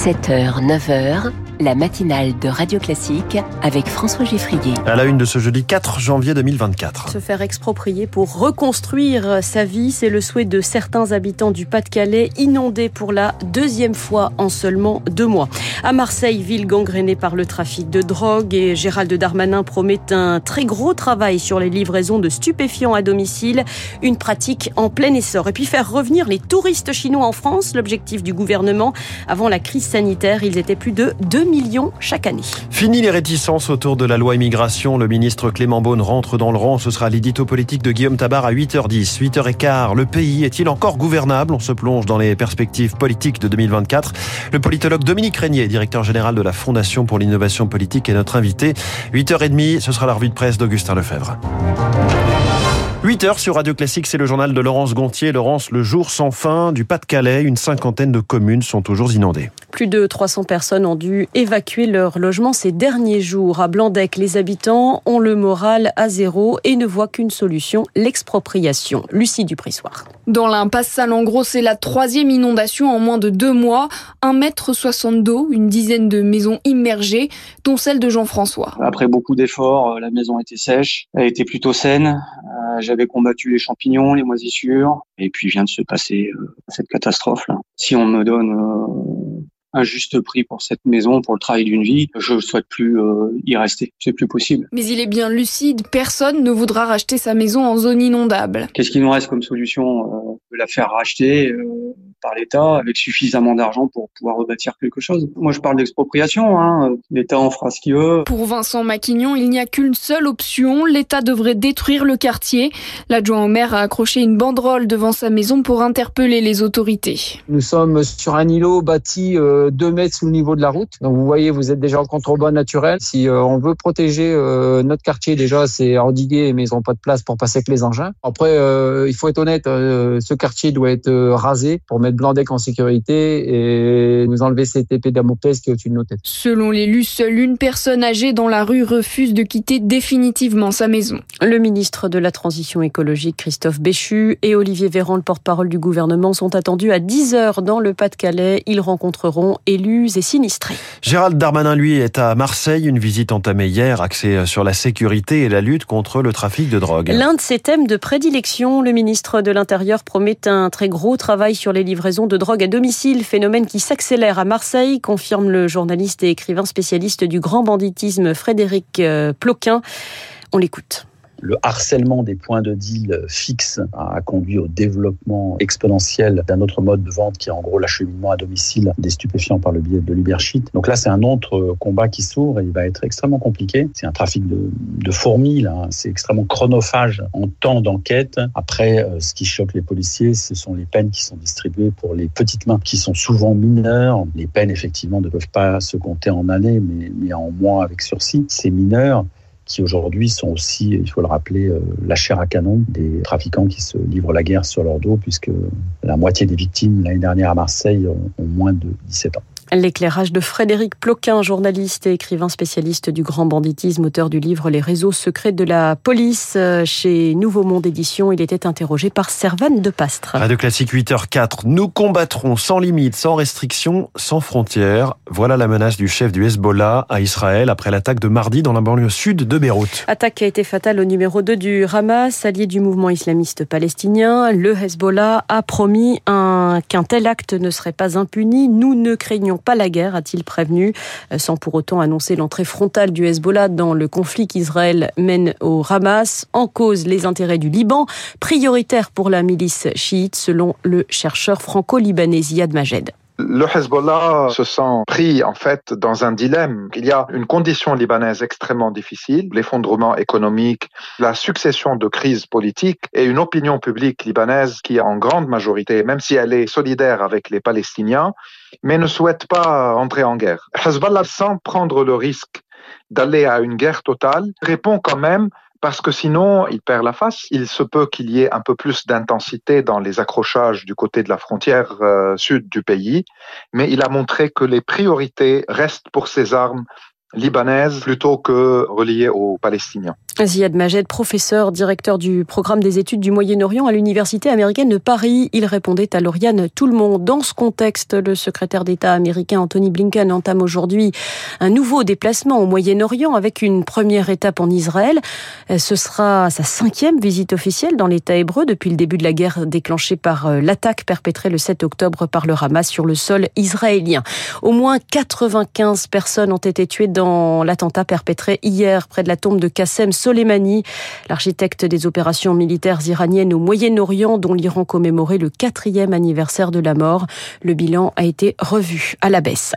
7h, 9h, la matinale de Radio Classique avec François Geffrier. À la une de ce jeudi 4 janvier 2024. Se faire exproprier pour reconstruire sa vie, c'est le souhait de certains habitants du Pas-de-Calais, inondés pour la deuxième fois en seulement deux mois. À Marseille, ville gangrénée par le trafic de drogue, et Gérald Darmanin promet un très gros travail sur les livraisons de stupéfiants à domicile, une pratique en plein essor. Et puis faire revenir les touristes chinois en France, l'objectif du gouvernement. Avant la crise sanitaire, ils étaient plus de 2 millions chaque année. Fini les réticences autour de la loi immigration. Le ministre Clément Beaune rentre dans le rang. Ce sera l'édito politique de Guillaume Tabar à 8h10. 8h15. Le pays est-il encore gouvernable? On se plonge dans les perspectives politiques de 2024. Le politologue Dominique Régnier, directeur général de la Fondation pour l'innovation politique, est notre invité. 8h30, ce sera la revue de presse d'Augustin Lefebvre. 8 heures sur Radio Classique, c'est le journal de Laurence Gontier. Laurence, le jour sans fin du Pas-de-Calais, une cinquantaine de communes sont toujours inondées. Plus de 300 personnes ont dû évacuer leur logement ces derniers jours. À Blandec, les habitants ont le moral à zéro et ne voient qu'une solution, l'expropriation. Lucie Duprissoir. Dans l'impasse Salengros, c'est la troisième inondation en moins de deux mois. Un mètre soixante d'eau, une dizaine de maisons immergées, dont celle de Jean-François. Après beaucoup d'efforts, la maison était sèche, elle était plutôt saine. J'avais combattu les champignons, les moisissures, et puis vient de se passer euh, cette catastrophe-là. Si on me donne euh, un juste prix pour cette maison, pour le travail d'une vie, je ne souhaite plus euh, y rester. C'est plus possible. Mais il est bien lucide, personne ne voudra racheter sa maison en zone inondable. Qu'est-ce qu'il nous reste comme solution euh, De la faire racheter euh, par l'État avec suffisamment d'argent pour pouvoir rebâtir quelque chose. Moi, je parle d'expropriation. Hein. L'État en fera ce qu'il veut. Pour Vincent Maquignon, il n'y a qu'une seule option. L'État devrait détruire le quartier. L'adjoint au maire a accroché une banderole devant sa maison pour interpeller les autorités. Nous sommes sur un îlot bâti euh, deux mètres sous le niveau de la route. Donc vous voyez, vous êtes déjà en contrebas naturel. Si euh, on veut protéger euh, notre quartier, déjà, c'est endigué, mais ils n'ont pas de place pour passer avec les engins. Après, euh, il faut être honnête, euh, ce quartier doit être euh, rasé pour mettre Blandec en sécurité et nous enlever cette épée Damoclès qui est au-dessus de nos têtes. Selon l'élu, seule une personne âgée dans la rue refuse de quitter définitivement sa maison. Le ministre de la Transition écologique, Christophe Béchu, et Olivier Véran, le porte-parole du gouvernement, sont attendus à 10h dans le Pas-de-Calais. Ils rencontreront élus et sinistrés. Gérald Darmanin, lui, est à Marseille. Une visite entamée hier, axée sur la sécurité et la lutte contre le trafic de drogue. L'un de ses thèmes de prédilection, le ministre de l'Intérieur promet un très gros travail sur les livraisons de drogue à domicile, phénomène qui s'accélère à Marseille, confirme le journaliste et écrivain spécialiste du grand banditisme Frédéric euh, Ploquin. On l'écoute le harcèlement des points de deal fixes a conduit au développement exponentiel d'un autre mode de vente qui est en gros l'acheminement à domicile des stupéfiants par le biais de l'Ubersheet. Donc là, c'est un autre combat qui s'ouvre et il va être extrêmement compliqué. C'est un trafic de, fourmis, là. C'est extrêmement chronophage en temps d'enquête. Après, ce qui choque les policiers, ce sont les peines qui sont distribuées pour les petites mains qui sont souvent mineures. Les peines, effectivement, ne peuvent pas se compter en années, mais, mais en mois avec sursis. Ces mineurs, qui aujourd'hui sont aussi, il faut le rappeler, euh, la chair à canon des trafiquants qui se livrent la guerre sur leur dos, puisque la moitié des victimes l'année dernière à Marseille ont, ont moins de 17 ans. L'éclairage de Frédéric Ploquin, journaliste et écrivain spécialiste du grand banditisme, auteur du livre Les réseaux secrets de la police chez Nouveau Monde Édition. Il était interrogé par Servane de Pastre. Radio Classique 8h04. Nous combattrons sans limite, sans restrictions, sans frontières. Voilà la menace du chef du Hezbollah à Israël après l'attaque de mardi dans la banlieue sud de Beyrouth. Attaque qui a été fatale au numéro 2 du Hamas, allié du mouvement islamiste palestinien. Le Hezbollah a promis qu'un tel acte ne serait pas impuni. Nous ne craignons pas la guerre, a-t-il prévenu, sans pour autant annoncer l'entrée frontale du Hezbollah dans le conflit qu'Israël mène au Hamas. En cause les intérêts du Liban, prioritaire pour la milice chiite, selon le chercheur franco-libanais Ziad Majed. Le Hezbollah se sent pris en fait dans un dilemme. Il y a une condition libanaise extrêmement difficile, l'effondrement économique, la succession de crises politiques et une opinion publique libanaise qui en grande majorité, même si elle est solidaire avec les Palestiniens, mais ne souhaite pas entrer en guerre. Hezbollah, sans prendre le risque d'aller à une guerre totale, répond quand même parce que sinon, il perd la face. Il se peut qu'il y ait un peu plus d'intensité dans les accrochages du côté de la frontière euh, sud du pays, mais il a montré que les priorités restent pour ses armes libanaises plutôt que reliées aux Palestiniens. Ziad Majed, professeur, directeur du programme des études du Moyen-Orient à l'Université américaine de Paris. Il répondait à Lauriane Tout le monde. Dans ce contexte, le secrétaire d'État américain Anthony Blinken entame aujourd'hui un nouveau déplacement au Moyen-Orient avec une première étape en Israël. Ce sera sa cinquième visite officielle dans l'État hébreu depuis le début de la guerre déclenchée par euh, l'attaque perpétrée le 7 octobre par le Hamas sur le sol israélien. Au moins 95 personnes ont été tuées dans l'attentat perpétré hier près de la tombe de Qassem Soleimani, l'architecte des opérations militaires iraniennes au Moyen-Orient dont l'Iran commémorait le quatrième anniversaire de la mort. Le bilan a été revu à la baisse.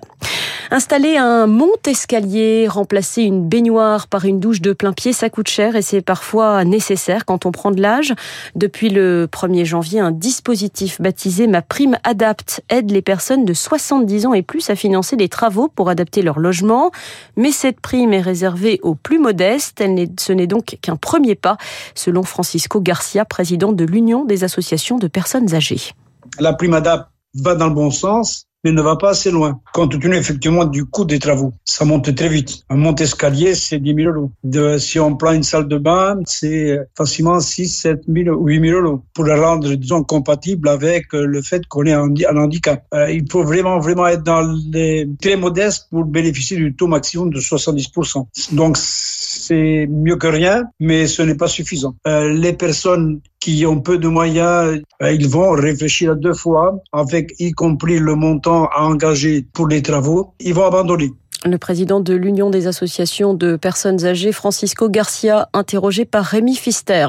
Installer un mont-escalier, remplacer une baignoire par une douche de plein pied, ça coûte cher et c'est parfois nécessaire quand on prend de l'âge. Depuis le 1er janvier, un dispositif baptisé Ma Prime Adapt aide les personnes de 70 ans et plus à financer des travaux pour adapter leur logement. Mais cette prime est réservée aux plus modestes. Elle ce n'est donc qu'un premier pas, selon Francisco Garcia, président de l'Union des associations de personnes âgées. La prime Adapt va dans le bon sens mais ne va pas assez loin, compte tenu effectivement du coût des travaux. Ça monte très vite. Un monte-escalier, c'est 10 000 euros. Si on prend une salle de bain, c'est facilement 6, 7 000, 8 000 euros pour la rendre, disons, compatible avec le fait qu'on ait un, handicap. Euh, il faut vraiment, vraiment être dans les très modestes pour bénéficier du taux maximum de 70%. Donc, c'est mieux que rien, mais ce n'est pas suffisant. Euh, les personnes qui ont peu de moyens, euh, ils vont réfléchir à deux fois, avec y compris le montant à engager pour les travaux. Ils vont abandonner. Le président de l'Union des associations de personnes âgées, Francisco Garcia, interrogé par Rémi Fister.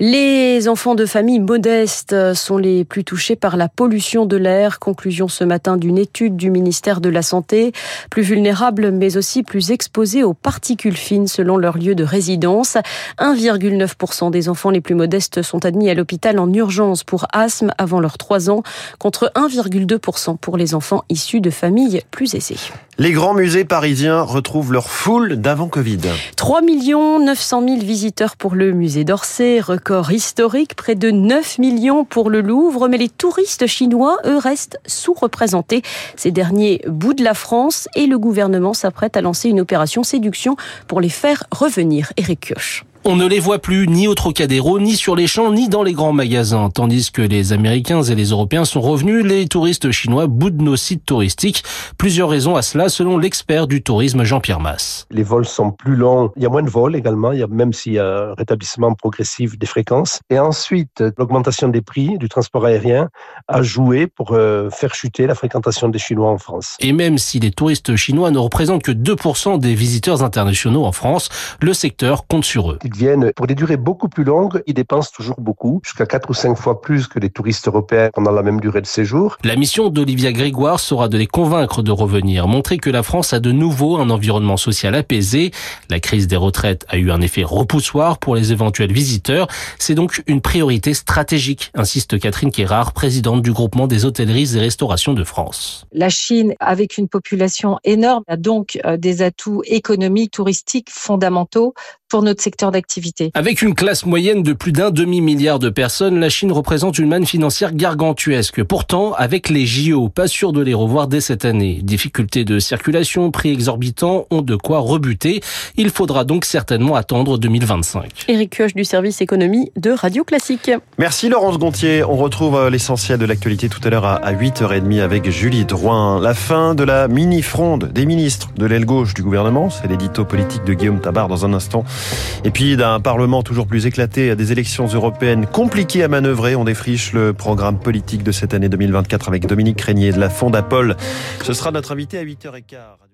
Les enfants de familles modestes sont les plus touchés par la pollution de l'air. Conclusion ce matin d'une étude du ministère de la Santé. Plus vulnérables, mais aussi plus exposés aux particules fines selon leur lieu de résidence. 1,9% des enfants les plus modestes sont admis à l'hôpital en urgence pour asthme avant leurs 3 ans, contre 1,2% pour les enfants issus de familles plus aisées. Les grands musées parisiens retrouvent leur foule d'avant Covid. 3 900 000 visiteurs pour le musée d'Orsay, record historique, près de 9 millions pour le Louvre, mais les touristes chinois, eux, restent sous-représentés. Ces derniers bout de la France et le gouvernement s'apprête à lancer une opération séduction pour les faire revenir. Eric Kioch. On ne les voit plus ni au Trocadéro, ni sur les champs, ni dans les grands magasins. Tandis que les Américains et les Européens sont revenus, les touristes chinois boudent nos sites touristiques. Plusieurs raisons à cela, selon l'expert du tourisme Jean-Pierre Masse. Les vols sont plus longs. Il y a moins de vols également, il y a, même s'il y a un rétablissement progressif des fréquences. Et ensuite, l'augmentation des prix du transport aérien a joué pour euh, faire chuter la fréquentation des Chinois en France. Et même si les touristes chinois ne représentent que 2% des visiteurs internationaux en France, le secteur compte sur eux viennent pour des durées beaucoup plus longues, ils dépensent toujours beaucoup, jusqu'à 4 ou 5 fois plus que les touristes européens pendant la même durée de séjour. La mission d'Olivia Grégoire sera de les convaincre de revenir, montrer que la France a de nouveau un environnement social apaisé. La crise des retraites a eu un effet repoussoir pour les éventuels visiteurs. C'est donc une priorité stratégique, insiste Catherine Kérard, présidente du groupement des hôtelleries et restaurations de France. La Chine, avec une population énorme, a donc euh, des atouts économiques, touristiques fondamentaux pour notre secteur d'activité. Avec une classe moyenne de plus d'un demi-milliard de personnes, la Chine représente une manne financière gargantuesque. Pourtant, avec les JO, pas sûr de les revoir dès cette année. Difficultés de circulation, prix exorbitants ont de quoi rebuter. Il faudra donc certainement attendre 2025. Éric Kioch du service économie de Radio Classique. Merci Laurence Gontier. On retrouve euh, l'essentiel de l'actualité tout à l'heure à 8h30 avec Julie Drouin. La fin de la mini-fronde des ministres de l'aile gauche du gouvernement. C'est l'édito politique de Guillaume Tabar dans un instant. Et puis d'un Parlement toujours plus éclaté à des élections européennes compliquées à manœuvrer, on défriche le programme politique de cette année 2024 avec Dominique Régnier de la Fondapol. Ce sera notre invité à 8h15.